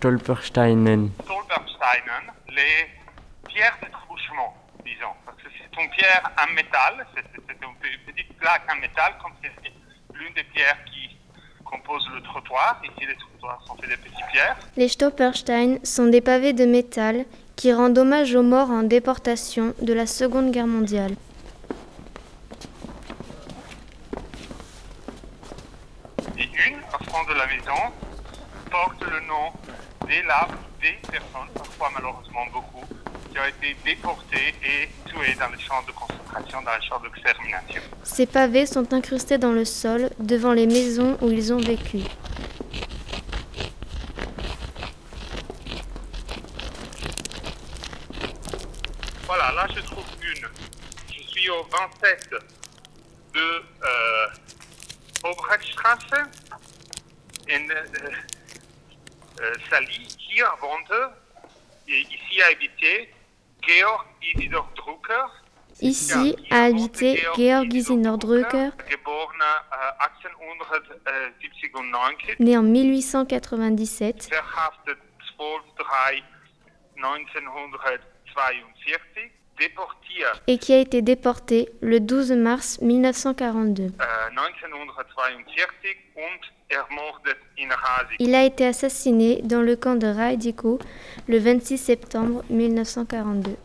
Stolpersteinen Stolpersteinen, les pierres de trouchement, disons. Parce que c'est une pierre en métal, c'est une pe- petite plaque en métal, comme c'est l'une des pierres qui composent le trottoir. Ici, les trottoirs sont faits de petites pierres. Les Stolperstein sont des pavés de métal qui rendent hommage aux morts en déportation de la Seconde Guerre mondiale. Et une, au fond de la maison, porte le nom des larves des personnes, parfois malheureusement beaucoup, qui ont été déportées et tuées dans les champs de concentration, dans les champs d'extermination. Ces pavés sont incrustés dans le sol devant les maisons où ils ont vécu. Voilà, là je trouve une. Je suis au 27 de Obrechtstrasse, euh, Sali, hier à Bonte. Et ici a habité Georg Isidor Drucker. Ici a habité Georg Isidor Drucker, 1897, né en 1897, verhaftet 12 1942, deportiert et qui a été déporté le 12 mars 1942. äh, 1942 und ermordet in Rasig. Il a été assassiné dans le camp de Raidiko le 26 septembre 1942.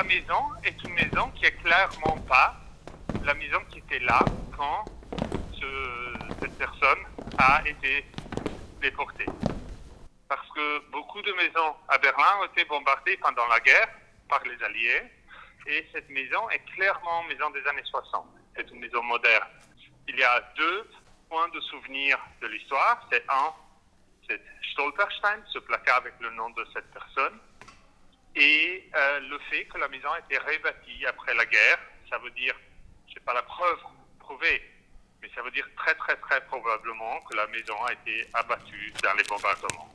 La maison est une maison qui est clairement pas la maison qui était là quand ce- cette personne a été déportée. Parce que beaucoup de maisons à Berlin ont été bombardées pendant la guerre par les Alliés et cette maison est clairement une maison des années 60. C'est une maison moderne. Il y a deux points de souvenir de l'histoire. C'est un, c'est Stolperstein, ce placard avec le nom de cette personne et euh, le fait que la maison a été rebâtie après la guerre, ça veut dire, je sais pas la preuve prouvée, mais ça veut dire très très très probablement que la maison a été abattue dans les bombardements.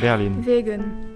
Berlin Wegen.